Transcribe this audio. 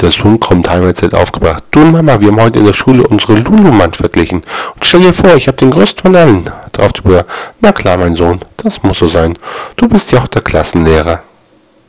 Der Sohn kommt teilweise aufgebracht. Du Mama, wir haben heute in der Schule unsere Lulumann verglichen. Und stell dir vor, ich habe den größten von allen. Darauf die Brüder. Na klar, mein Sohn, das muss so sein. Du bist ja auch der Klassenlehrer.